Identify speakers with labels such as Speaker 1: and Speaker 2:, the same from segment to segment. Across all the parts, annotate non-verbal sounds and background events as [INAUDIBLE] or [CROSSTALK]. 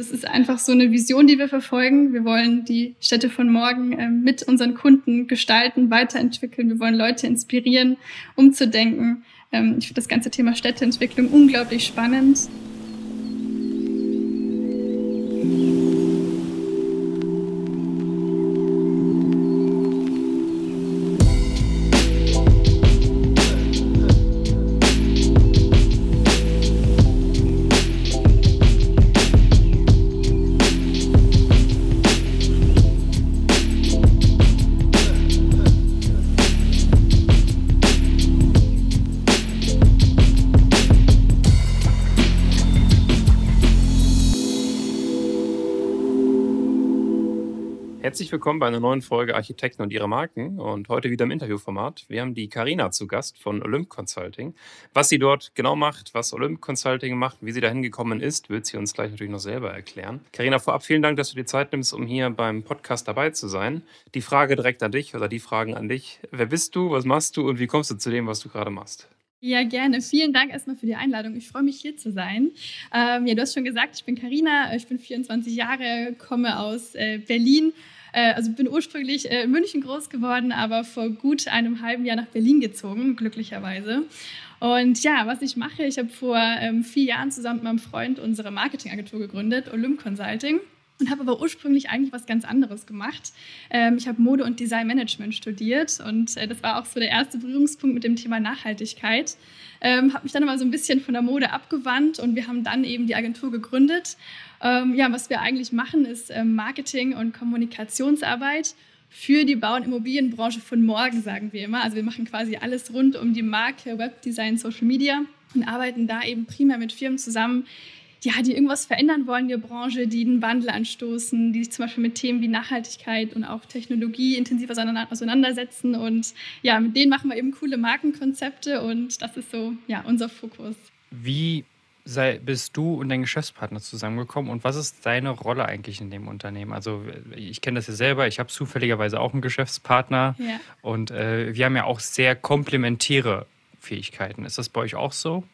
Speaker 1: Das ist einfach so eine Vision, die wir verfolgen. Wir wollen die Städte von morgen äh, mit unseren Kunden gestalten, weiterentwickeln. Wir wollen Leute inspirieren, umzudenken. Ähm, ich finde das ganze Thema Städteentwicklung unglaublich spannend.
Speaker 2: Willkommen bei einer neuen Folge Architekten und ihre Marken und heute wieder im Interviewformat. Wir haben die Karina zu Gast von Olymp Consulting. Was sie dort genau macht, was Olymp Consulting macht, wie sie dahin gekommen ist, wird sie uns gleich natürlich noch selber erklären. Karina, vorab vielen Dank, dass du dir Zeit nimmst, um hier beim Podcast dabei zu sein. Die Frage direkt an dich oder die Fragen an dich. Wer bist du, was machst du und wie kommst du zu dem, was du gerade machst?
Speaker 1: Ja, gerne. Vielen Dank erstmal für die Einladung. Ich freue mich, hier zu sein. Ähm, ja, du hast schon gesagt, ich bin Karina, ich bin 24 Jahre, komme aus äh, Berlin also bin ursprünglich äh, in München groß geworden, aber vor gut einem halben Jahr nach Berlin gezogen, glücklicherweise. Und ja, was ich mache, ich habe vor ähm, vier Jahren zusammen mit meinem Freund unsere Marketingagentur gegründet, Olymp Consulting und habe aber ursprünglich eigentlich was ganz anderes gemacht. Ähm, ich habe Mode- und Designmanagement studiert und äh, das war auch so der erste Berührungspunkt mit dem Thema Nachhaltigkeit. Ähm, habe mich dann aber so ein bisschen von der Mode abgewandt und wir haben dann eben die Agentur gegründet ähm, ja, was wir eigentlich machen, ist ähm, Marketing und Kommunikationsarbeit für die Bau- und Immobilienbranche von morgen, sagen wir immer. Also wir machen quasi alles rund um die Marke, Webdesign, Social Media und arbeiten da eben primär mit Firmen zusammen, ja, die irgendwas verändern wollen in der Branche, die einen Wandel anstoßen, die sich zum Beispiel mit Themen wie Nachhaltigkeit und auch Technologie intensiv auseinandersetzen. Und ja, mit denen machen wir eben coole Markenkonzepte und das ist so ja, unser Fokus.
Speaker 2: Wie sei, bist du und dein Geschäftspartner zusammengekommen und was ist deine Rolle eigentlich in dem Unternehmen? Also ich kenne das ja selber, ich habe zufälligerweise auch einen Geschäftspartner ja. und äh, wir haben ja auch sehr komplementäre Fähigkeiten. Ist das bei euch auch so?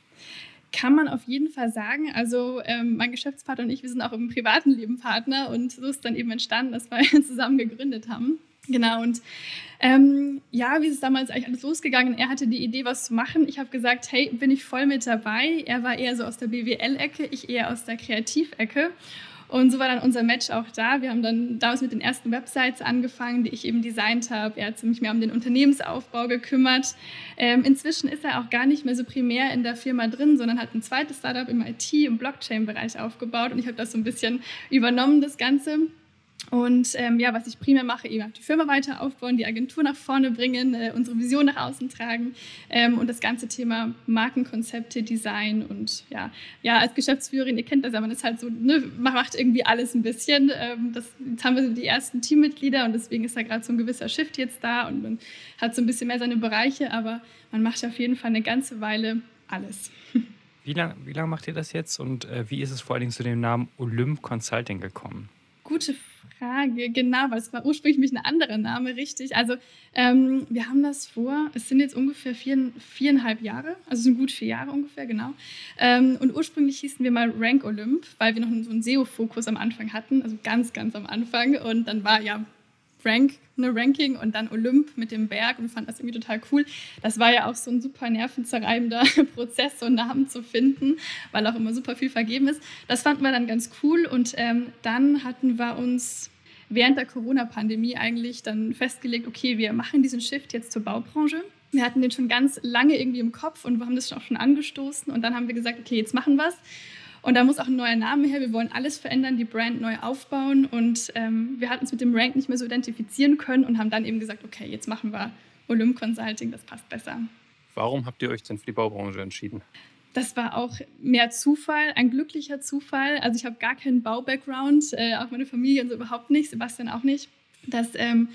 Speaker 1: Kann man auf jeden Fall sagen. Also ähm, mein Geschäftspartner und ich, wir sind auch im privaten Leben Partner und so ist dann eben entstanden, dass wir [LAUGHS] zusammen gegründet haben. Genau, und ähm, ja, wie ist es damals eigentlich alles losgegangen? Er hatte die Idee, was zu machen. Ich habe gesagt, hey, bin ich voll mit dabei. Er war eher so aus der BWL-Ecke, ich eher aus der Kreativecke. Und so war dann unser Match auch da. Wir haben dann damals mit den ersten Websites angefangen, die ich eben designt habe. Er hat sich mehr um den Unternehmensaufbau gekümmert. Ähm, inzwischen ist er auch gar nicht mehr so primär in der Firma drin, sondern hat ein zweites Startup im IT- und Blockchain-Bereich aufgebaut. Und ich habe das so ein bisschen übernommen, das Ganze. Und ähm, ja, was ich primär mache, eben die Firma weiter aufbauen, die Agentur nach vorne bringen, äh, unsere Vision nach außen tragen ähm, und das ganze Thema Markenkonzepte, Design und ja, ja, als Geschäftsführerin, ihr kennt das ja, man ist halt so, ne, man macht irgendwie alles ein bisschen. Ähm, das, jetzt haben wir so die ersten Teammitglieder und deswegen ist da gerade so ein gewisser Shift jetzt da und man hat so ein bisschen mehr seine Bereiche, aber man macht auf jeden Fall eine ganze Weile alles.
Speaker 2: Wie lange wie lang macht ihr das jetzt und äh, wie ist es vor allen Dingen zu dem Namen Olymp Consulting gekommen?
Speaker 1: Gute Frage. Frage, genau, weil es war ursprünglich ein anderer Name, richtig. Also ähm, wir haben das vor, es sind jetzt ungefähr vier, viereinhalb Jahre, also sind gut vier Jahre ungefähr, genau. Ähm, und ursprünglich hießen wir mal Rank Olymp, weil wir noch so einen SEO-Fokus am Anfang hatten, also ganz, ganz am Anfang. Und dann war ja Rank, eine Ranking und dann Olymp mit dem Berg und fand das irgendwie total cool. Das war ja auch so ein super nervenzerreibender [LAUGHS] Prozess, so einen Namen zu finden, weil auch immer super viel vergeben ist. Das fanden wir dann ganz cool und ähm, dann hatten wir uns während der Corona-Pandemie eigentlich dann festgelegt, okay, wir machen diesen Shift jetzt zur Baubranche. Wir hatten den schon ganz lange irgendwie im Kopf und wir haben das auch schon angestoßen und dann haben wir gesagt, okay, jetzt machen wir es. Und da muss auch ein neuer Name her. Wir wollen alles verändern, die Brand neu aufbauen. Und ähm, wir hatten uns mit dem Rank nicht mehr so identifizieren können und haben dann eben gesagt, okay, jetzt machen wir Olymp Consulting, das passt besser.
Speaker 2: Warum habt ihr euch denn für die Baubranche entschieden?
Speaker 1: Das war auch mehr Zufall, ein glücklicher Zufall. Also ich habe gar keinen Bau-Background, äh, auch meine Familie und so überhaupt nicht, Sebastian auch nicht. Dass ähm,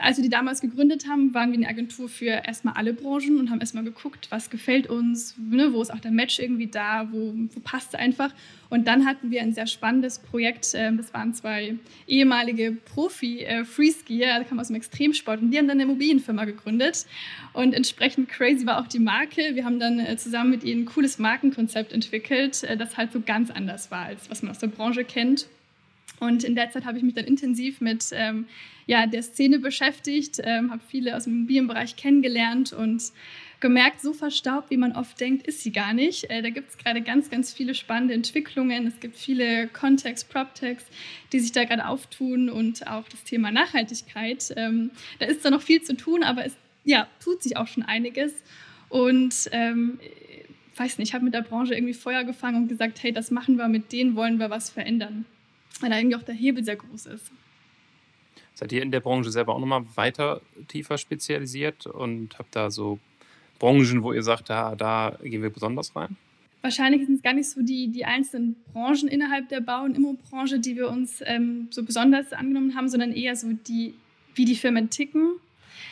Speaker 1: als wir die damals gegründet haben, waren wir eine Agentur für erstmal alle Branchen und haben erstmal geguckt, was gefällt uns, ne, wo ist auch der Match irgendwie da, wo, wo passt es einfach. Und dann hatten wir ein sehr spannendes Projekt. Äh, das waren zwei ehemalige Profi-Freeskier, äh, die kamen aus dem Extremsport und die haben dann eine Immobilienfirma gegründet. Und entsprechend crazy war auch die Marke. Wir haben dann äh, zusammen mit ihnen ein cooles Markenkonzept entwickelt, äh, das halt so ganz anders war, als was man aus der Branche kennt. Und in der Zeit habe ich mich dann intensiv mit ähm, ja, der Szene beschäftigt, ähm, habe viele aus dem Immobilienbereich kennengelernt und gemerkt, so verstaubt, wie man oft denkt, ist sie gar nicht. Äh, da gibt es gerade ganz, ganz viele spannende Entwicklungen. Es gibt viele Kontext, PropTechs, die sich da gerade auftun und auch das Thema Nachhaltigkeit. Ähm, da ist da noch viel zu tun, aber es ja, tut sich auch schon einiges. Und ähm, weiß nicht, ich habe mit der Branche irgendwie Feuer gefangen und gesagt, hey, das machen wir, mit denen wollen wir was verändern weil da irgendwie auch der Hebel sehr groß ist.
Speaker 2: Seid ihr in der Branche selber auch nochmal weiter tiefer spezialisiert und habt da so Branchen, wo ihr sagt, da, da gehen wir besonders rein?
Speaker 1: Wahrscheinlich sind es gar nicht so die, die einzelnen Branchen innerhalb der Bau- und Immobranche, die wir uns ähm, so besonders angenommen haben, sondern eher so die, wie die Firmen ticken.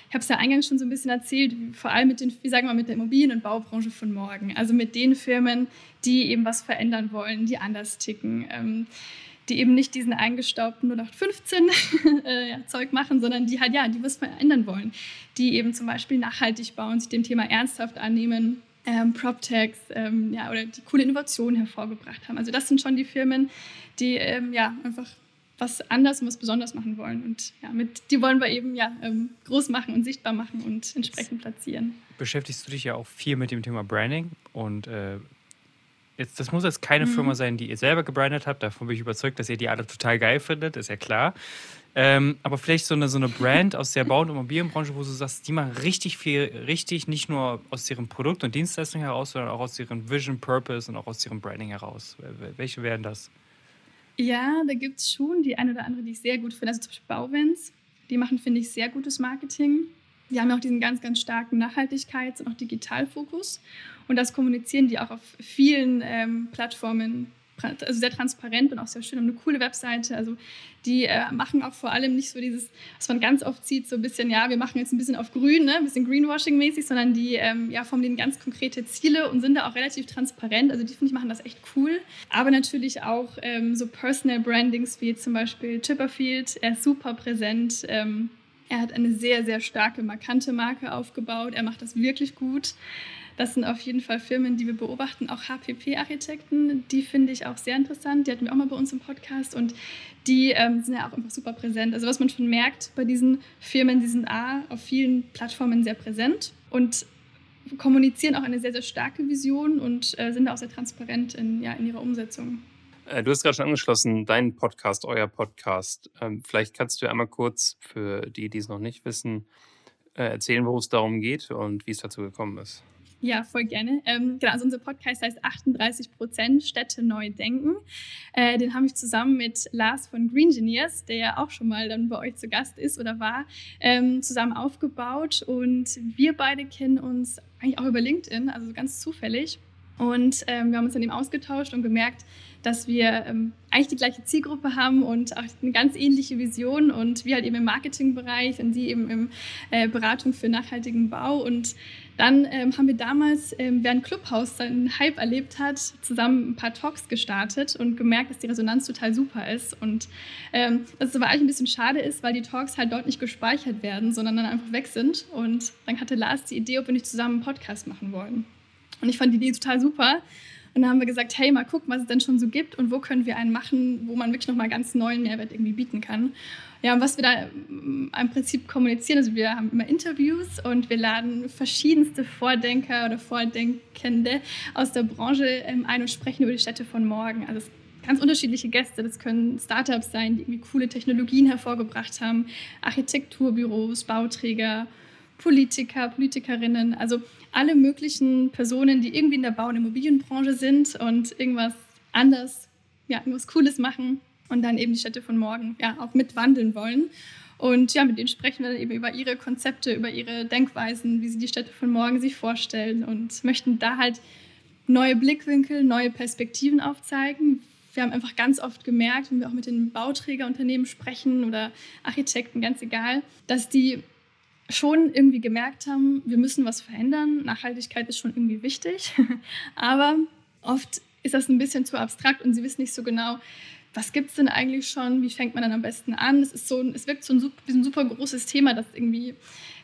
Speaker 1: Ich habe es ja eingangs schon so ein bisschen erzählt, vor allem mit den, wie sagen wir, mit der Immobilien- und Baubranche von morgen. Also mit den Firmen, die eben was verändern wollen, die anders ticken. Ähm, die eben nicht diesen eingestaubten 0815 [LAUGHS] äh, ja, Zeug machen, sondern die halt, ja, die was verändern wollen. Die eben zum Beispiel nachhaltig bauen, sich dem Thema ernsthaft annehmen, ähm, PropTechs ähm, ja, oder die coole Innovationen hervorgebracht haben. Also das sind schon die Firmen, die ähm, ja einfach was anders und was besonders machen wollen. Und ja, mit, die wollen wir eben ja ähm, groß machen und sichtbar machen und entsprechend platzieren.
Speaker 3: Beschäftigst du dich ja auch viel mit dem Thema Branding und äh, Jetzt, das muss jetzt keine mhm. Firma sein, die ihr selber gebrandet habt. Davon bin ich überzeugt, dass ihr die alle total geil findet, ist ja klar. Ähm, aber vielleicht so eine, so eine Brand aus der Bau- und Immobilienbranche, wo du sagst, die machen richtig viel, richtig, nicht nur aus ihrem Produkt und Dienstleistung heraus, sondern auch aus ihrem Vision, Purpose und auch aus ihrem Branding heraus. Welche wären das?
Speaker 1: Ja, da gibt es schon die eine oder andere, die ich sehr gut finde. Also zum Beispiel Bauwens. Die machen, finde ich, sehr gutes Marketing. Die haben auch diesen ganz, ganz starken Nachhaltigkeits- und auch Digitalfokus. Und das kommunizieren die auch auf vielen ähm, Plattformen, also sehr transparent und auch sehr schön, haben eine coole Webseite. Also die äh, machen auch vor allem nicht so dieses, was man ganz oft sieht, so ein bisschen, ja, wir machen jetzt ein bisschen auf grün, ne, ein bisschen Greenwashing-mäßig, sondern die ähm, ja, formulieren ganz konkrete Ziele und sind da auch relativ transparent. Also die, finde ich, machen das echt cool. Aber natürlich auch ähm, so Personal Brandings wie zum Beispiel Chipperfield, er ist super präsent. Ähm, er hat eine sehr, sehr starke, markante Marke aufgebaut. Er macht das wirklich gut. Das sind auf jeden Fall Firmen, die wir beobachten. Auch HPP-Architekten, die finde ich auch sehr interessant. Die hatten wir auch mal bei uns im Podcast und die ähm, sind ja auch einfach super präsent. Also was man schon merkt bei diesen Firmen, die sind A, auf vielen Plattformen sehr präsent und kommunizieren auch eine sehr, sehr starke Vision und äh, sind auch sehr transparent in, ja, in ihrer Umsetzung.
Speaker 2: Äh, du hast gerade schon angeschlossen, dein Podcast, euer Podcast. Ähm, vielleicht kannst du einmal kurz für die, die es noch nicht wissen, äh, erzählen, worum es darum geht und wie es dazu gekommen ist.
Speaker 1: Ja, voll gerne. Ähm, genau, also unser Podcast heißt 38 Prozent Städte neu denken. Äh, den habe ich zusammen mit Lars von Green Engineers, der ja auch schon mal dann bei euch zu Gast ist oder war, ähm, zusammen aufgebaut. Und wir beide kennen uns eigentlich auch über LinkedIn, also ganz zufällig. Und ähm, wir haben uns dann eben ausgetauscht und gemerkt, dass wir ähm, eigentlich die gleiche Zielgruppe haben und auch eine ganz ähnliche Vision und wir halt eben im Marketingbereich und sie eben im äh, Beratung für nachhaltigen Bau und dann ähm, haben wir damals, ähm, während Clubhouse seinen Hype erlebt hat, zusammen ein paar Talks gestartet und gemerkt, dass die Resonanz total super ist. Und ähm, dass es aber eigentlich ein bisschen schade ist, weil die Talks halt dort nicht gespeichert werden, sondern dann einfach weg sind. Und dann hatte Lars die Idee, ob wir nicht zusammen einen Podcast machen wollen. Und ich fand die Idee total super. Und dann haben wir gesagt, hey, mal gucken, was es denn schon so gibt und wo können wir einen machen, wo man wirklich nochmal ganz neuen Mehrwert irgendwie bieten kann. Ja, und was wir da mm, im Prinzip kommunizieren, also wir haben immer Interviews und wir laden verschiedenste Vordenker oder Vordenkende aus der Branche ähm, ein und sprechen über die Städte von morgen. Also ganz unterschiedliche Gäste. Das können Startups sein, die irgendwie coole Technologien hervorgebracht haben, Architekturbüros, Bauträger, Politiker, Politikerinnen, also alle möglichen Personen, die irgendwie in der Bau- und Immobilienbranche sind und irgendwas anders, ja, irgendwas Cooles machen und dann eben die Städte von morgen ja auch mitwandeln wollen. Und ja, mit denen sprechen wir dann eben über ihre Konzepte, über ihre Denkweisen, wie sie die Städte von morgen sich vorstellen und möchten da halt neue Blickwinkel, neue Perspektiven aufzeigen. wir haben einfach ganz oft gemerkt, wenn wir auch mit den Bauträgerunternehmen sprechen oder Architekten, ganz egal, dass die schon irgendwie gemerkt haben, wir müssen was verändern. Nachhaltigkeit ist schon irgendwie wichtig, [LAUGHS] aber oft ist das ein bisschen zu abstrakt und sie wissen nicht so genau, was gibt es denn eigentlich schon, wie fängt man dann am besten an. Es, ist so, es wirkt so ein, ein super großes Thema, das irgendwie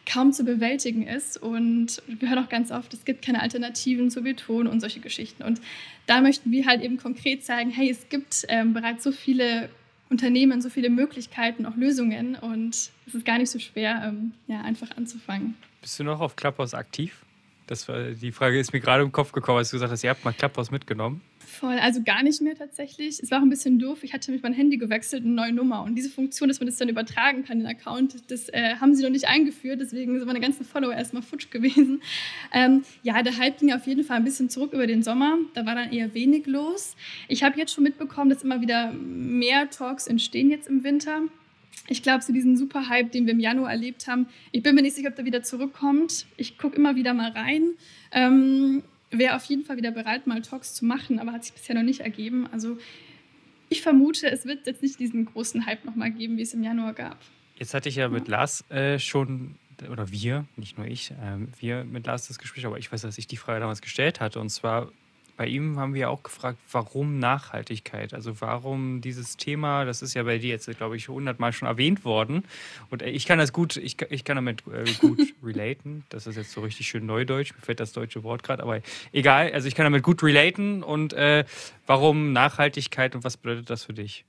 Speaker 1: kaum zu bewältigen ist. Und wir hören auch ganz oft, es gibt keine Alternativen zu Beton und solche Geschichten. Und da möchten wir halt eben konkret sagen, hey, es gibt ähm, bereits so viele Unternehmen, so viele Möglichkeiten, auch Lösungen. Und es ist gar nicht so schwer, ähm, ja, einfach anzufangen.
Speaker 3: Bist du noch auf Clubhouse aktiv? Das war, die Frage ist mir gerade im Kopf gekommen, als du gesagt hast, ihr habt mal Clubhouse mitgenommen.
Speaker 1: Voll, also gar nicht mehr tatsächlich. Es war auch ein bisschen doof. Ich hatte nämlich mein Handy gewechselt, eine neue Nummer. Und diese Funktion, dass man das dann übertragen kann, den Account, das äh, haben sie noch nicht eingeführt. Deswegen sind meine ganzen Follower erstmal futsch gewesen. Ähm, ja, der Hype ging auf jeden Fall ein bisschen zurück über den Sommer. Da war dann eher wenig los. Ich habe jetzt schon mitbekommen, dass immer wieder mehr Talks entstehen jetzt im Winter. Ich glaube, so diesen Super-Hype, den wir im Januar erlebt haben, ich bin mir nicht sicher, ob der wieder zurückkommt. Ich gucke immer wieder mal rein. Ähm, wäre auf jeden Fall wieder bereit, mal Talks zu machen, aber hat sich bisher noch nicht ergeben. Also ich vermute, es wird jetzt nicht diesen großen Hype nochmal geben, wie es im Januar gab.
Speaker 3: Jetzt hatte ich ja mit Lars äh, schon, oder wir, nicht nur ich, äh, wir mit Lars das Gespräch, aber ich weiß, dass ich die Frage damals gestellt hatte. Und zwar bei ihm haben wir auch gefragt, warum Nachhaltigkeit? Also warum dieses Thema, das ist ja bei dir jetzt, glaube ich, hundertmal schon erwähnt worden. Und äh, ich kann das gut, ich, ich kann damit äh, gut [LAUGHS] relaten. Das ist jetzt so richtig schön neudeutsch, mir fällt das deutsche Wort gerade, aber egal. Also ich kann damit gut relaten. Und äh, warum Nachhaltigkeit und was bedeutet das für dich?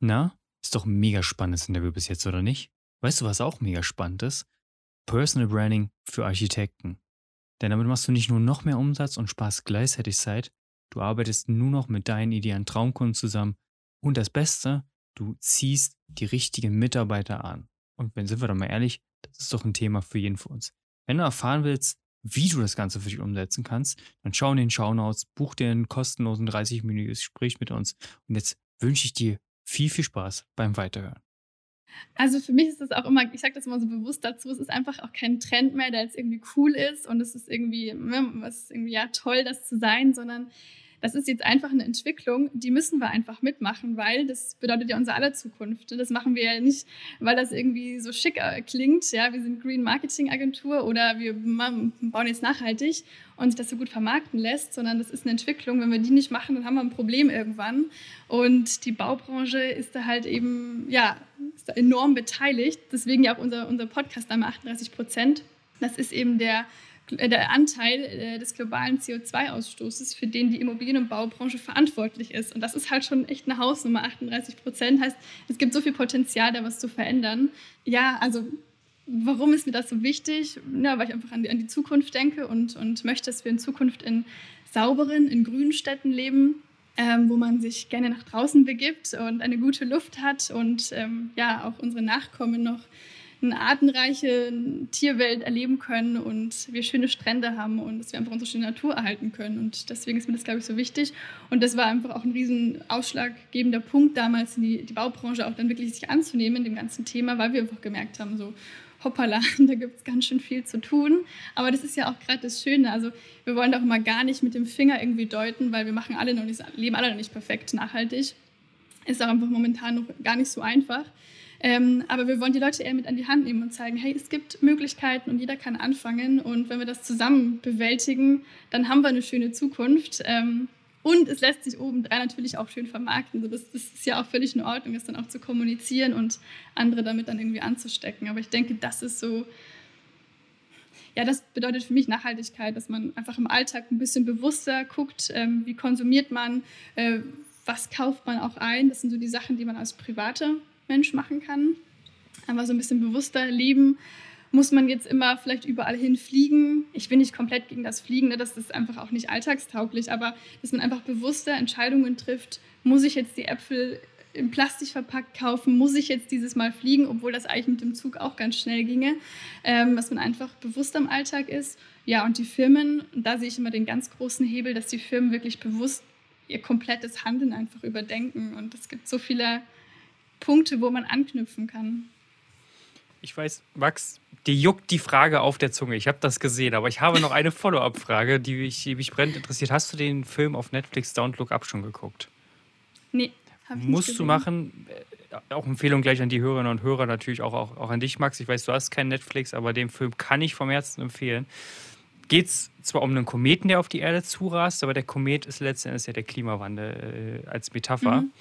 Speaker 4: Na, ist doch ein mega spannendes Interview bis jetzt, oder nicht? Weißt du, was auch mega spannend ist? Personal Branding für Architekten. Denn damit machst du nicht nur noch mehr Umsatz und sparst gleichzeitig Zeit, du arbeitest nur noch mit deinen idealen Traumkunden zusammen und das Beste, du ziehst die richtigen Mitarbeiter an. Und wenn sind wir doch mal ehrlich, das ist doch ein Thema für jeden von uns. Wenn du erfahren willst, wie du das Ganze für dich umsetzen kannst, dann schau in den Shownotes, buch dir einen kostenlosen 30-minütiges Gespräch mit uns und jetzt wünsche ich dir viel, viel Spaß beim Weiterhören.
Speaker 1: Also für mich ist das auch immer, ich sage das immer so bewusst dazu, es ist einfach auch kein Trend mehr, der jetzt irgendwie cool ist und es ist irgendwie, ne, was irgendwie ja toll, das zu sein, sondern das ist jetzt einfach eine Entwicklung, die müssen wir einfach mitmachen, weil das bedeutet ja unsere aller Zukunft. Das machen wir ja nicht, weil das irgendwie so schick äh, klingt. Ja, wir sind Green Marketing Agentur oder wir bauen jetzt nachhaltig und sich das so gut vermarkten lässt, sondern das ist eine Entwicklung. Wenn wir die nicht machen, dann haben wir ein Problem irgendwann. Und die Baubranche ist da halt eben, ja, ist da enorm beteiligt. Deswegen ja auch unser, unser Podcast einmal 38 Prozent. Das ist eben der der Anteil äh, des globalen CO2-Ausstoßes, für den die Immobilien- und Baubranche verantwortlich ist. Und das ist halt schon echt eine Hausnummer, 38 Prozent. Heißt, es gibt so viel Potenzial, da was zu verändern. Ja, also warum ist mir das so wichtig? Ja, weil ich einfach an die, an die Zukunft denke und, und möchte, dass wir in Zukunft in sauberen, in grünen Städten leben. Ähm, wo man sich gerne nach draußen begibt und eine gute Luft hat und ähm, ja auch unsere Nachkommen noch eine artenreiche Tierwelt erleben können und wir schöne Strände haben und dass wir einfach unsere schöne Natur erhalten können. Und deswegen ist mir das, glaube ich, so wichtig. Und das war einfach auch ein riesen ausschlaggebender Punkt damals, die, die Baubranche auch dann wirklich sich anzunehmen dem ganzen Thema, weil wir einfach gemerkt haben, so hoppala, [LAUGHS] da gibt es ganz schön viel zu tun. Aber das ist ja auch gerade das Schöne. Also wir wollen doch immer gar nicht mit dem Finger irgendwie deuten, weil wir machen alle noch nicht, leben alle noch nicht perfekt nachhaltig. Ist auch einfach momentan noch gar nicht so einfach. Ähm, aber wir wollen die Leute eher mit an die Hand nehmen und zeigen, hey, es gibt Möglichkeiten und jeder kann anfangen. Und wenn wir das zusammen bewältigen, dann haben wir eine schöne Zukunft. Ähm, und es lässt sich obendrein natürlich auch schön vermarkten. Also das, das, ist ja auch völlig in Ordnung, das dann auch zu kommunizieren und andere damit dann irgendwie anzustecken. Aber ich denke, das ist so, ja, das bedeutet für mich Nachhaltigkeit, dass man einfach im Alltag ein bisschen bewusster guckt, ähm, wie konsumiert man, äh, was kauft man auch ein. Das sind so die Sachen, die man als private Mensch machen kann. Einfach so ein bisschen bewusster leben. Muss man jetzt immer vielleicht überall hin fliegen? Ich bin nicht komplett gegen das Fliegen, ne? das ist einfach auch nicht alltagstauglich, aber dass man einfach bewusster Entscheidungen trifft. Muss ich jetzt die Äpfel in Plastik verpackt kaufen? Muss ich jetzt dieses Mal fliegen, obwohl das eigentlich mit dem Zug auch ganz schnell ginge? Ähm, dass man einfach bewusster im Alltag ist. Ja, und die Firmen, da sehe ich immer den ganz großen Hebel, dass die Firmen wirklich bewusst ihr komplettes Handeln einfach überdenken. Und es gibt so viele Punkte, wo man anknüpfen kann.
Speaker 3: Ich weiß, Max, dir juckt die Frage auf der Zunge. Ich habe das gesehen, aber ich habe noch eine Follow-up-Frage, die mich, die mich brennend interessiert. Hast du den Film auf Netflix Don't Look Up schon geguckt?
Speaker 1: Nee,
Speaker 3: Musst du machen. Äh, auch Empfehlung gleich an die Hörerinnen und Hörer, natürlich auch, auch, auch an dich, Max. Ich weiß, du hast kein Netflix, aber den Film kann ich vom Herzen empfehlen. Geht es zwar um einen Kometen, der auf die Erde zurast, aber der Komet ist letztendlich ja der Klimawandel äh, als Metapher. Mhm.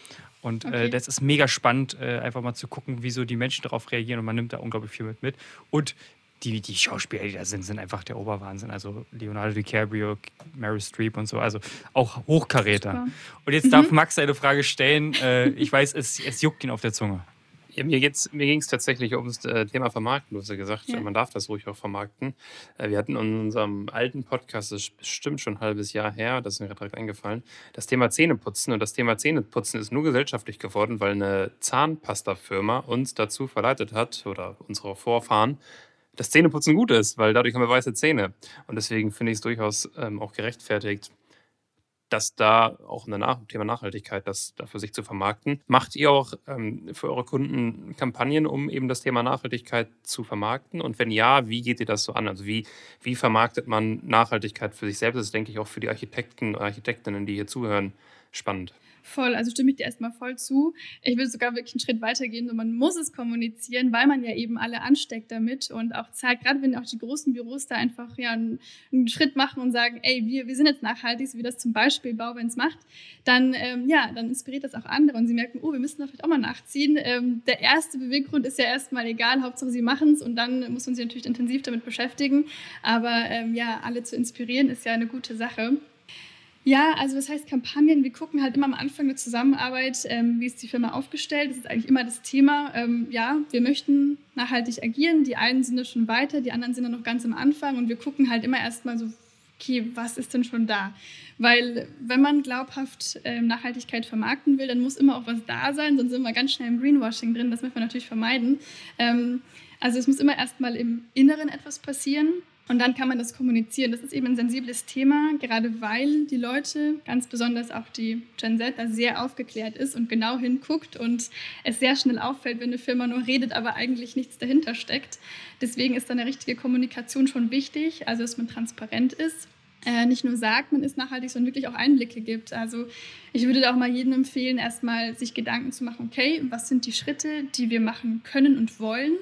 Speaker 3: Und äh, okay. äh, das ist mega spannend, äh, einfach mal zu gucken, wieso die Menschen darauf reagieren und man nimmt da unglaublich viel mit. mit. Und die, die Schauspieler, die da sind, sind einfach der Oberwahnsinn. Also Leonardo DiCaprio, Mary Streep und so, also auch Hochkaräter. Super. Und jetzt mhm. darf Max eine Frage stellen. Äh, ich weiß, es, es juckt ihn auf der Zunge.
Speaker 2: Ja, mir, mir ging es tatsächlich ums äh, Thema Vermarkten. Du hast ja gesagt, ja. man darf das ruhig auch vermarkten. Äh, wir hatten in unserem alten Podcast, das ist bestimmt schon ein halbes Jahr her, das ist mir direkt eingefallen, das Thema Zähneputzen. Und das Thema Zähneputzen ist nur gesellschaftlich geworden, weil eine Zahnpastafirma uns dazu verleitet hat, oder unsere Vorfahren, dass Zähneputzen gut ist, weil dadurch haben wir weiße Zähne. Und deswegen finde ich es durchaus ähm, auch gerechtfertigt, dass da auch ein Nach Thema Nachhaltigkeit, das da für sich zu vermarkten. Macht ihr auch ähm, für eure Kunden Kampagnen, um eben das Thema Nachhaltigkeit zu vermarkten? Und wenn ja, wie geht ihr das so an? Also wie, wie vermarktet man Nachhaltigkeit für sich selbst? Das ist, denke ich, auch für die Architekten und Architektinnen, die hier zuhören, spannend.
Speaker 1: Voll, also stimme ich dir erstmal voll zu. Ich will sogar wirklich einen Schritt weitergehen und man muss es kommunizieren, weil man ja eben alle ansteckt damit und auch zeigt, gerade wenn auch die großen Büros da einfach ja einen, einen Schritt machen und sagen, ey, wir, wir sind jetzt nachhaltig, so wie das zum Beispiel Bauwenz macht, dann, ähm, ja, dann inspiriert das auch andere und sie merken, oh, wir müssen da vielleicht auch mal nachziehen. Ähm, der erste Beweggrund ist ja erstmal egal, Hauptsache sie machen es und dann muss man sich natürlich intensiv damit beschäftigen. Aber ähm, ja, alle zu inspirieren ist ja eine gute Sache. Ja, also das heißt Kampagnen, wir gucken halt immer am Anfang der Zusammenarbeit, ähm, wie ist die Firma aufgestellt. Das ist eigentlich immer das Thema. Ähm, ja, wir möchten nachhaltig agieren. Die einen sind da schon weiter, die anderen sind da noch ganz am Anfang und wir gucken halt immer erstmal so, okay, was ist denn schon da? Weil wenn man glaubhaft ähm, Nachhaltigkeit vermarkten will, dann muss immer auch was da sein, sonst sind wir ganz schnell im Greenwashing drin. Das möchten wir natürlich vermeiden. Ähm, also es muss immer erstmal im Inneren etwas passieren. Und dann kann man das kommunizieren. Das ist eben ein sensibles Thema, gerade weil die Leute, ganz besonders auch die Gen Z, da sehr aufgeklärt ist und genau hinguckt und es sehr schnell auffällt, wenn eine Firma nur redet, aber eigentlich nichts dahinter steckt. Deswegen ist dann eine richtige Kommunikation schon wichtig, also dass man transparent ist. Äh, nicht nur sagt, man ist nachhaltig, sondern wirklich auch Einblicke gibt. Also ich würde da auch mal jedem empfehlen, erstmal sich Gedanken zu machen, okay, was sind die Schritte, die wir machen können und wollen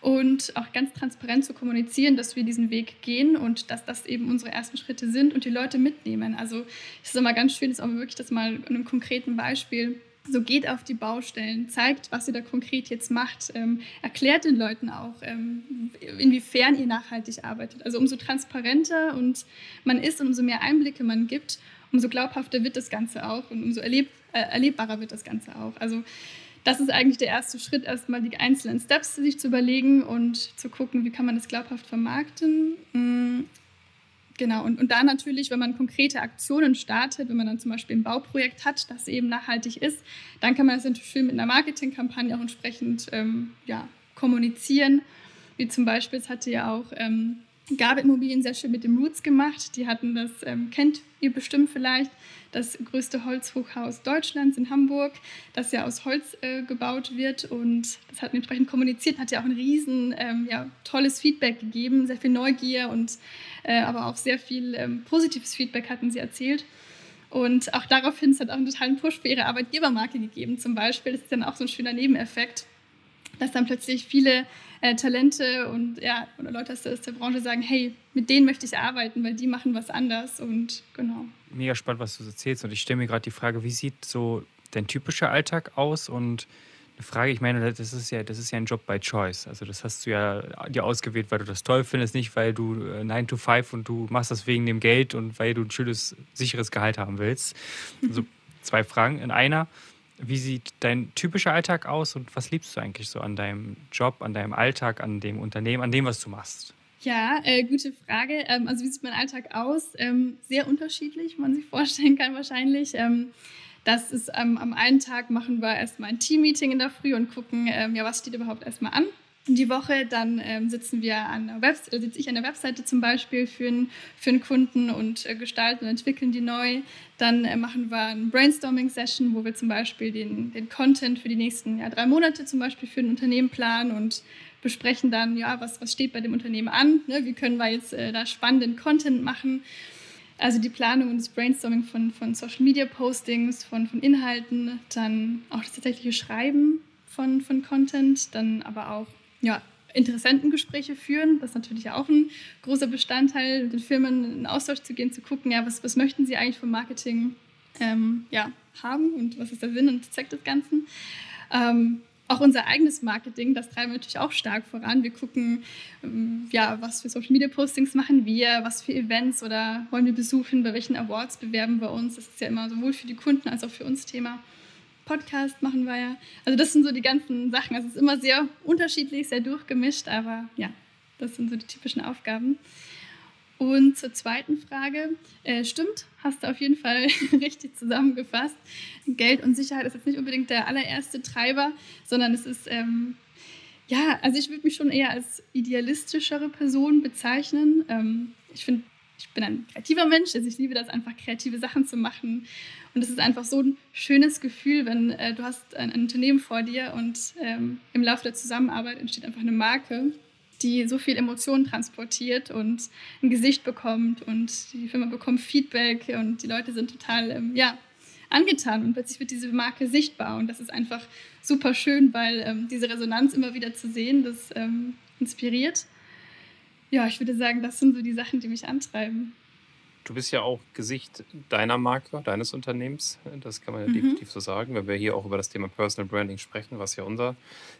Speaker 1: und auch ganz transparent zu kommunizieren, dass wir diesen Weg gehen und dass das eben unsere ersten Schritte sind und die Leute mitnehmen. Also es ist immer ganz schön, ist auch wirklich das mal in einem konkreten Beispiel so geht auf die Baustellen, zeigt, was ihr da konkret jetzt macht, ähm, erklärt den Leuten auch, ähm, inwiefern ihr nachhaltig arbeitet. Also umso transparenter und man ist und umso mehr Einblicke man gibt, umso glaubhafter wird das Ganze auch und umso erleb äh, erlebbarer wird das Ganze auch. Also das ist eigentlich der erste Schritt, erstmal die einzelnen Steps sich zu überlegen und zu gucken, wie kann man das glaubhaft vermarkten. Mm, genau, und, und da natürlich, wenn man konkrete Aktionen startet, wenn man dann zum Beispiel ein Bauprojekt hat, das eben nachhaltig ist, dann kann man das natürlich schön mit einer Marketingkampagne auch entsprechend ähm, ja, kommunizieren. Wie zum Beispiel, es hatte ja auch ähm, Gabe Immobilien sehr schön mit dem Roots gemacht. Die hatten das, ähm, kennt ihr bestimmt vielleicht, das größte Holzhochhaus Deutschlands in Hamburg, das ja aus Holz äh, gebaut wird. Und das hat entsprechend kommuniziert, hat ja auch ein riesen ähm, ja, tolles Feedback gegeben, sehr viel Neugier und äh, aber auch sehr viel ähm, positives Feedback hatten sie erzählt. Und auch daraufhin hat es auch einen totalen Push für ihre Arbeitgebermarke gegeben, zum Beispiel. Das ist dann auch so ein schöner Nebeneffekt, dass dann plötzlich viele äh, Talente und ja, oder Leute aus der, aus der Branche sagen, hey, mit denen möchte ich arbeiten, weil die machen was anders und genau.
Speaker 3: Mega spannend, was du erzählst und ich stelle mir gerade die Frage, wie sieht so dein typischer Alltag aus und eine Frage, ich meine, das ist ja, das ist ja ein Job by Choice. Also das hast du ja dir ausgewählt, weil du das toll findest, nicht weil du 9 äh, to 5 und du machst das wegen dem Geld und weil du ein schönes, sicheres Gehalt haben willst. Also [LAUGHS] zwei Fragen in einer. Wie sieht dein typischer Alltag aus und was liebst du eigentlich so an deinem Job, an deinem Alltag, an dem Unternehmen, an dem, was du machst?
Speaker 1: Ja, äh, gute Frage. Ähm, also wie sieht mein Alltag aus? Ähm, sehr unterschiedlich, wie man sich [LAUGHS] vorstellen kann wahrscheinlich. Ähm, das ist ähm, am einen Tag machen wir erstmal ein Team-Meeting in der Früh und gucken, ähm, ja, was steht überhaupt erstmal an die Woche. Dann ähm, sitzen wir an der Webseite, sitze ich an der Webseite zum Beispiel für einen, für einen Kunden und äh, gestalten und entwickeln die neu. Dann äh, machen wir eine Brainstorming-Session, wo wir zum Beispiel den, den Content für die nächsten ja, drei Monate zum Beispiel für ein Unternehmen planen und besprechen dann, ja, was, was steht bei dem Unternehmen an, ne? wie können wir jetzt äh, da spannenden Content machen. Also die Planung und das Brainstorming von, von Social Media Postings, von, von Inhalten, dann auch das tatsächliche Schreiben von, von Content, dann aber auch ja, Interessentengespräche führen. Das ist natürlich auch ein großer Bestandteil, mit den Firmen in Austausch zu gehen, zu gucken, ja, was, was möchten sie eigentlich vom Marketing ähm, ja, haben und was ist der Sinn und Zweck des Ganzen. Ähm, auch unser eigenes Marketing, das treiben wir natürlich auch stark voran. Wir gucken, ähm, ja, was für Social Media Postings machen wir, was für Events oder wollen wir besuchen, bei welchen Awards bewerben wir uns. Das ist ja immer sowohl für die Kunden als auch für uns Thema. Podcast machen wir ja. Also das sind so die ganzen Sachen. Also es ist immer sehr unterschiedlich, sehr durchgemischt, aber ja, das sind so die typischen Aufgaben. Und zur zweiten Frage, äh, stimmt, hast du auf jeden Fall [LAUGHS] richtig zusammengefasst. Geld und Sicherheit ist jetzt nicht unbedingt der allererste Treiber, sondern es ist, ähm, ja, also ich würde mich schon eher als idealistischere Person bezeichnen. Ähm, ich finde, ich bin ein kreativer Mensch, also ich liebe das einfach, kreative Sachen zu machen. Und es ist einfach so ein schönes Gefühl, wenn äh, du hast ein, ein, Unternehmen vor dir und ähm, im Laufe der Zusammenarbeit entsteht einfach eine Marke die so viel Emotionen transportiert und ein Gesicht bekommt und die Firma bekommt Feedback und die Leute sind total ähm, ja, angetan und plötzlich wird diese Marke sichtbar und das ist einfach super schön, weil ähm, diese Resonanz immer wieder zu sehen, das ähm, inspiriert. Ja, ich würde sagen, das sind so die Sachen, die mich antreiben.
Speaker 2: Du bist ja auch Gesicht deiner Marke, deines Unternehmens. Das kann man ja mhm. definitiv so sagen, wenn wir hier auch über das Thema Personal Branding sprechen, was ja unser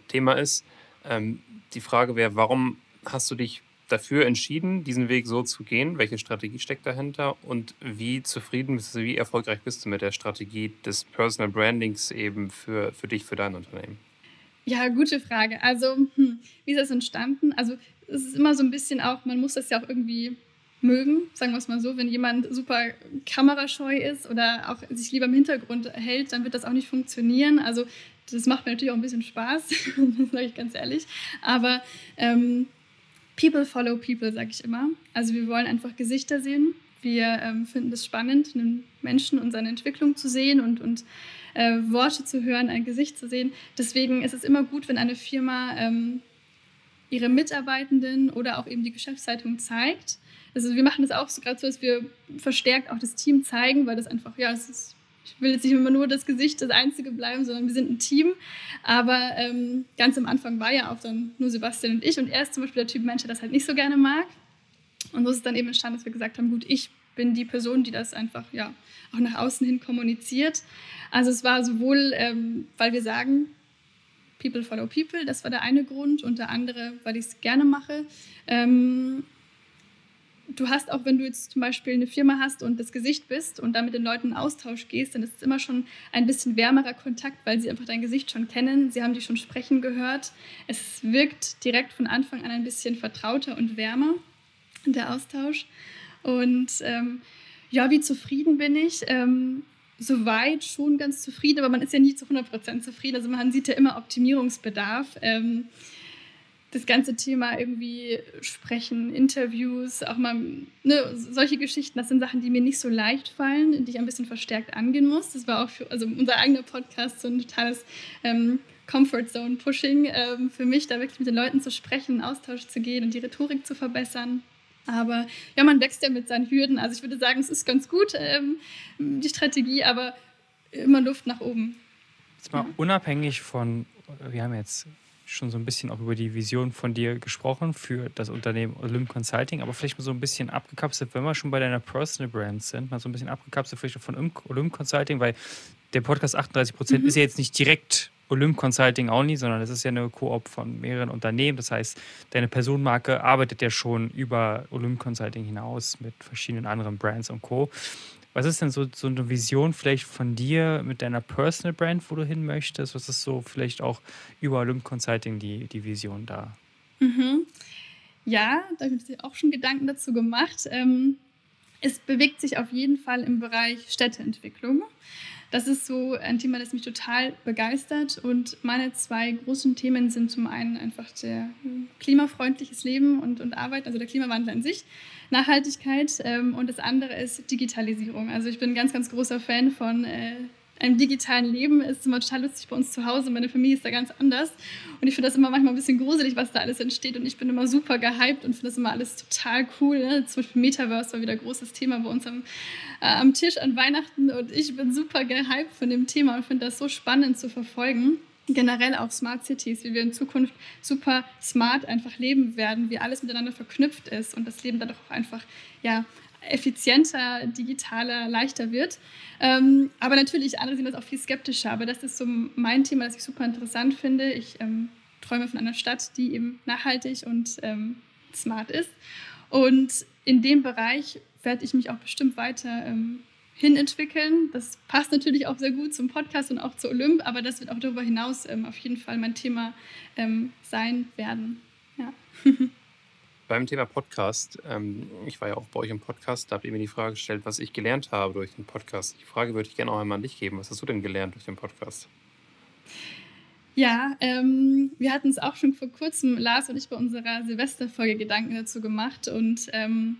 Speaker 2: Thema ist. Ähm, die Frage wäre, warum hast du dich dafür entschieden, diesen Weg so zu gehen? Welche Strategie steckt dahinter? Und wie zufrieden bist du, wie erfolgreich bist du mit der Strategie des Personal Brandings eben für, für dich, für dein Unternehmen?
Speaker 1: Ja, gute Frage. Also, hm, wie ist das entstanden? Also, es ist immer so ein bisschen auch, man muss das ja auch irgendwie mögen, sagen wir es mal so. Wenn jemand super kamerascheu ist oder auch sich lieber im Hintergrund hält, dann wird das auch nicht funktionieren. Also das macht mir natürlich auch ein bisschen Spaß, [LAUGHS] sage ich ganz ehrlich. Aber ähm, People follow people, sage ich immer. Also wir wollen einfach Gesichter sehen. Wir ähm, finden es spannend, einen Menschen und seine Entwicklung zu sehen und, und äh, Worte zu hören, ein Gesicht zu sehen. Deswegen ist es immer gut, wenn eine Firma ähm, ihre Mitarbeitenden oder auch eben die Geschäftsleitung zeigt. Also wir machen das auch so gerade so, dass wir verstärkt auch das Team zeigen, weil das einfach, ja, es ist ich will jetzt nicht immer nur das Gesicht das Einzige bleiben, sondern wir sind ein Team. Aber ähm, ganz am Anfang war ja auch dann nur Sebastian und ich. Und er ist zum Beispiel der Typ Mensch, der das halt nicht so gerne mag. Und so ist es dann eben entstanden, dass wir gesagt haben, gut, ich bin die Person, die das einfach ja auch nach außen hin kommuniziert. Also es war sowohl, ähm, weil wir sagen, People follow people, das war der eine Grund. Und der andere, weil ich es gerne mache. Ähm, du hast auch, wenn du jetzt zum Beispiel eine Firma hast und das Gesicht bist und dann mit den Leuten in Austausch gehst, dann ist es immer schon ein bisschen wärmerer Kontakt, weil sie einfach dein Gesicht schon kennen. Sie haben dich schon sprechen gehört. Es wirkt direkt von Anfang an ein bisschen vertrauter und wärmer, der Austausch. Und ähm, ja, wie zufrieden bin ich? Ähm, soweit schon ganz zufrieden, aber man ist ja nie zu 100% zufrieden. Also man sieht ja immer Optimierungsbedarf. Ähm, das ganze Thema irgendwie sprechen, Interviews, auch mal ne, solche Geschichten, das sind Sachen, die mir nicht so leicht fallen, die ich ein bisschen verstärkt angehen muss. Das war auch für, also unser eigener Podcast so ein totales ähm, Comfort Zone Pushing ähm, für mich, da wirklich mit den Leuten zu sprechen, in Austausch zu gehen und die Rhetorik zu verbessern. Aber ja, man wächst ja mit seinen Hürden. Also ich würde sagen, es ist ganz gut, ähm, die Strategie, aber immer Luft nach oben.
Speaker 3: Jetzt mal ja. unabhängig von, wir haben jetzt schon so ein bisschen auch über die Vision von dir gesprochen für das Unternehmen Olymp Consulting, aber vielleicht mal so ein bisschen abgekapselt, wenn wir schon bei deiner Personal Brand sind, mal so ein bisschen abgekapselt vielleicht von Olymp Consulting, weil der Podcast 38 Prozent mhm. ist ja jetzt nicht direkt Olymp Consulting only, sondern es ist ja eine Koop von mehreren Unternehmen. Das heißt, deine Personenmarke arbeitet ja schon über Olymp Consulting hinaus mit verschiedenen anderen Brands und Co. Was ist denn so, so eine Vision vielleicht von dir mit deiner Personal Brand, wo du hin möchtest? Was ist so vielleicht auch über Olymp Consulting die, die Vision da?
Speaker 1: Mhm. Ja, da habe ich auch schon Gedanken dazu gemacht. Ähm, es bewegt sich auf jeden Fall im Bereich Städteentwicklung. Das ist so ein Thema, das mich total begeistert. Und meine zwei großen Themen sind zum einen einfach der klimafreundliches Leben und, und Arbeit, also der Klimawandel an sich. Nachhaltigkeit ähm, und das andere ist Digitalisierung. Also ich bin ein ganz, ganz großer Fan von äh, einem digitalen Leben ist immer total lustig bei uns zu Hause. Meine Familie ist da ganz anders. Und ich finde das immer manchmal ein bisschen gruselig, was da alles entsteht. Und ich bin immer super gehypt und finde das immer alles total cool. Ne? Zum Beispiel Metaverse war wieder ein großes Thema bei uns am, äh, am Tisch an Weihnachten. Und ich bin super gehypt von dem Thema und finde das so spannend zu verfolgen generell auch Smart Cities, wie wir in Zukunft super smart einfach leben werden, wie alles miteinander verknüpft ist und das Leben dadurch auch einfach ja, effizienter, digitaler, leichter wird. Ähm, aber natürlich, andere sind das auch viel skeptischer. Aber das ist so mein Thema, das ich super interessant finde. Ich ähm, träume von einer Stadt, die eben nachhaltig und ähm, smart ist. Und in dem Bereich werde ich mich auch bestimmt weiter ähm, hinentwickeln. Das passt natürlich auch sehr gut zum Podcast und auch zu Olymp, aber das wird auch darüber hinaus ähm, auf jeden Fall mein Thema ähm, sein werden. Ja. [LAUGHS]
Speaker 2: beim Thema Podcast, ähm, ich war ja auch bei euch im Podcast, da habt ihr mir die Frage gestellt, was ich gelernt habe durch den Podcast. Die Frage würde ich gerne auch einmal an dich geben. Was hast du denn gelernt durch den Podcast?
Speaker 1: Ja, ähm, wir hatten es auch schon vor kurzem, Lars und ich, bei unserer Silvesterfolge Gedanken dazu gemacht. Und ähm,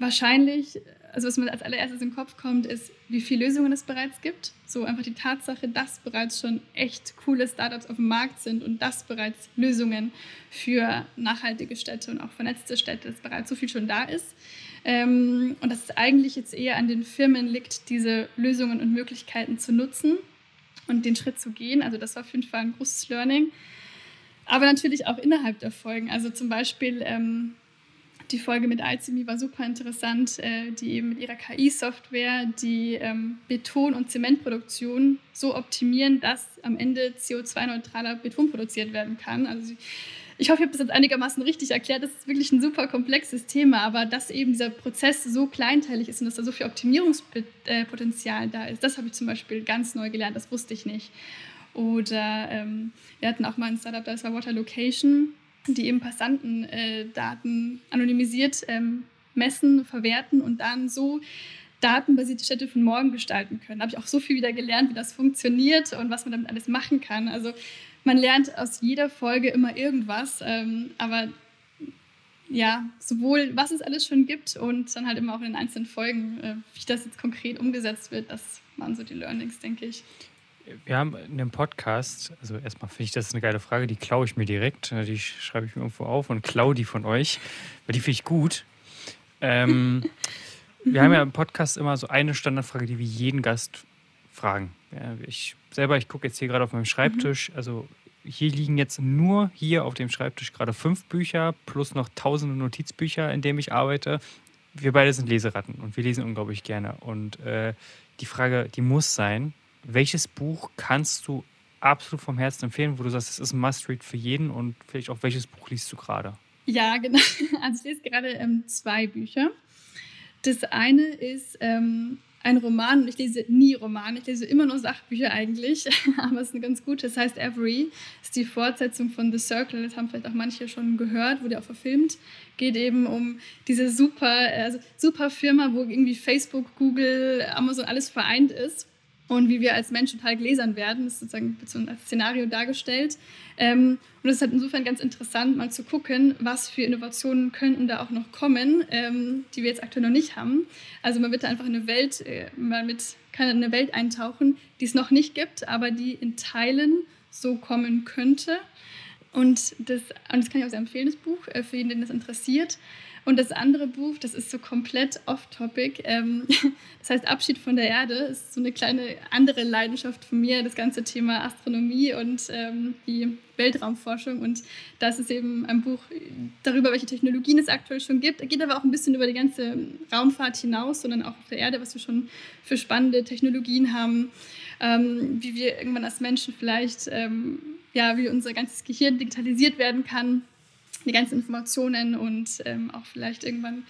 Speaker 1: wahrscheinlich also was mir als allererstes im Kopf kommt, ist, wie viele Lösungen es bereits gibt. So einfach die Tatsache, dass bereits schon echt coole Startups auf dem Markt sind und dass bereits Lösungen für nachhaltige Städte und auch vernetzte Städte, dass bereits so viel schon da ist. Ähm, und dass es eigentlich jetzt eher an den Firmen liegt, diese Lösungen und Möglichkeiten zu nutzen und den Schritt zu gehen. Also das war auf jeden Fall ein großes Learning. Aber natürlich auch innerhalb der Folgen. Also zum Beispiel ähm, die Folge mit Alzimi war super interessant, äh, die eben mit ihrer KI-Software die ähm, Beton- und Zementproduktion so optimieren, dass am Ende CO2-neutraler Beton produziert werden kann. Also ich hoffe, ich habe das jetzt einigermaßen richtig erklärt. Das ist wirklich ein super komplexes Thema, aber dass eben dieser Prozess so kleinteilig ist und dass da so viel Optimierungspotenzial da ist, das habe ich zum Beispiel ganz neu gelernt. Das wusste ich nicht. Oder ähm, wir hatten auch mal ein Startup, das war Water Location die eben Passantendaten äh, anonymisiert ähm, messen, verwerten und dann so datenbasierte Städte von morgen gestalten können. Da habe ich auch so viel wieder gelernt, wie das funktioniert und was man damit alles machen kann. Also man lernt aus jeder Folge immer irgendwas, ähm, aber ja, sowohl was es alles schon gibt und dann halt immer auch in den einzelnen Folgen, äh, wie das jetzt konkret umgesetzt wird, das waren so die Learnings, denke ich
Speaker 3: wir haben in dem Podcast, also erstmal finde ich das ist eine geile Frage, die klaue ich mir direkt, die schreibe ich mir irgendwo auf und klaue die von euch, weil die finde ich gut. Ähm, [LAUGHS] wir haben ja im Podcast immer so eine Standardfrage, die wir jeden Gast fragen. Ja, ich selber, ich gucke jetzt hier gerade auf meinem Schreibtisch, also hier liegen jetzt nur hier auf dem Schreibtisch gerade fünf Bücher plus noch tausende Notizbücher, in denen ich arbeite. Wir beide sind Leseratten und wir lesen unglaublich gerne. Und äh, die Frage, die muss sein, welches Buch kannst du absolut vom Herzen empfehlen, wo du sagst, es ist ein Must-Read für jeden und vielleicht auch welches Buch liest du gerade?
Speaker 1: Ja, genau. [LAUGHS] Also ich lese gerade ähm, zwei Bücher. Das eine ist ähm, ein Roman ich lese nie Romane, ich lese immer nur Sachbücher eigentlich, [LAUGHS] aber es ist eine ganz gute. Das heißt Every, ist die Fortsetzung von The Circle, das haben vielleicht auch manche schon gehört, wurde auch verfilmt. Geht eben um diese super, also super Firma, wo irgendwie Facebook, Google, Amazon alles vereint ist und wie wir als Menschen total gläsern werden. Das ist sozusagen als Szenario dargestellt. Ähm, und es ist halt insofern ganz interessant, mal zu gucken, was für Innovationen könnten da auch noch kommen, ähm, die wir jetzt aktuell noch nicht haben. Also man wird da einfach in eine Welt, äh, mal mit, kann in eine Welt eintauchen, die es noch nicht gibt, aber die in Teilen so kommen könnte. Und das, und das kann ich auch sehr empfehlen, das Buch, äh, für jeden, den das interessiert. Und das andere Buch, das ist so komplett off-topic. Ähm, [LAUGHS] das heißt Abschied von der Erde. Ist so eine kleine andere Leidenschaft von mir, das ganze Thema Astronomie und ähm, die Weltraumforschung. Und das ist eben ein Buch darüber, welche Technologien es aktuell schon gibt. Geht aber auch ein bisschen über die ganze Raumfahrt hinaus, sondern auch auf der Erde, was wir schon für spannende Technologien haben, ähm, wie wir irgendwann als Menschen vielleicht, ähm, ja, wie unser ganzes Gehirn digitalisiert werden kann die ganzen Informationen und ähm, auch vielleicht irgendwann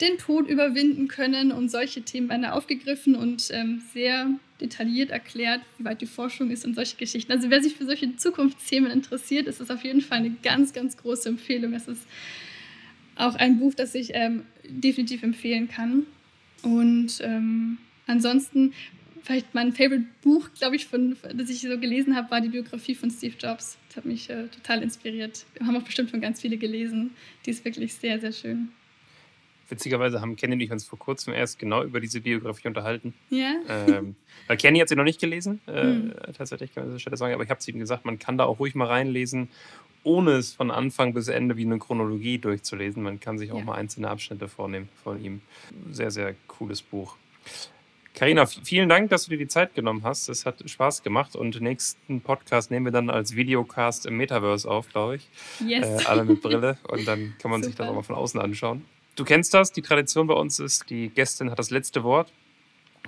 Speaker 1: den Tod überwinden können und solche Themen werden da aufgegriffen und ähm, sehr detailliert erklärt, wie weit die Forschung ist und solche Geschichten. Also wer sich für solche Zukunftsthemen interessiert, ist das auf jeden Fall eine ganz, ganz große Empfehlung. Es ist auch ein Buch, das ich ähm, definitiv empfehlen kann. Und ähm, ansonsten vielleicht mein Favorite-Buch, glaube ich, von, das ich so gelesen habe, war die Biografie von Steve Jobs. Das hat mich äh, total inspiriert. Wir haben auch bestimmt schon ganz viele gelesen. Die ist wirklich sehr, sehr schön.
Speaker 2: Witzigerweise haben Kenny und ich uns vor kurzem erst genau über diese Biografie unterhalten.
Speaker 1: Ja.
Speaker 2: Ähm, [LAUGHS] weil Kenny hat sie noch nicht gelesen, äh,
Speaker 1: Hm.
Speaker 2: tatsächlich kann ich an dieser Stelle sagen, aber ich habe zu ihm gesagt, man kann da auch ruhig mal reinlesen, ohne es von Anfang bis Ende wie eine Chronologie durchzulesen. Man kann sich auch
Speaker 1: Ja.
Speaker 2: mal einzelne Abschnitte vornehmen von ihm. Sehr, sehr cooles Buch. Carina, vielen Dank, dass du dir die Zeit genommen hast. Es hat Spaß gemacht und den nächsten Podcast nehmen wir dann als Videocast im Metaverse auf, glaube ich.
Speaker 1: Yes.
Speaker 2: Äh, alle mit Brille und dann kann man sich das
Speaker 1: Super.
Speaker 2: auch mal von außen anschauen. Du kennst das, die Tradition bei uns ist, die Gästin hat das letzte Wort.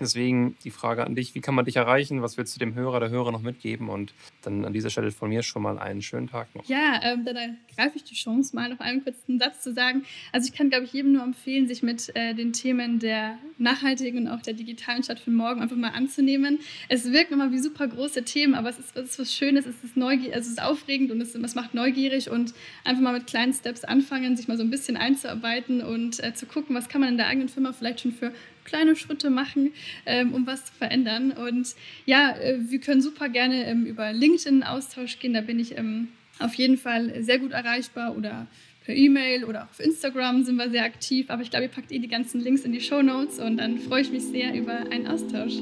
Speaker 2: Deswegen die Frage an dich, wie kann man dich erreichen? Was willst du dem Hörer, der Hörer noch mitgeben? Und dann an dieser Stelle von mir schon mal einen schönen Tag noch.
Speaker 1: Ja, ähm, dann ergreife ich die Chance, mal noch einen kurzen Satz zu sagen. Also ich kann, glaube ich, jedem nur empfehlen, sich mit äh, den Themen der nachhaltigen und auch der digitalen Stadt für morgen einfach mal anzunehmen. Es wirken immer wie super große Themen, aber es ist, es ist was Schönes, es ist, neugier es ist aufregend und es, es macht neugierig und einfach mal mit kleinen Steps anfangen, sich mal so ein bisschen einzuarbeiten und äh, zu gucken, was kann man in der eigenen Firma vielleicht schon für kleine Schritte machen, ähm, um was zu verändern. Und ja, äh, wir können super gerne ähm, über LinkedIn in Austausch gehen. Da bin ich ähm, auf jeden Fall sehr gut erreichbar oder per E-Mail oder auf Instagram sind wir sehr aktiv. Aber ich glaube, ihr packt eh die ganzen Links in die Show Notes und dann freue ich mich sehr über einen Austausch.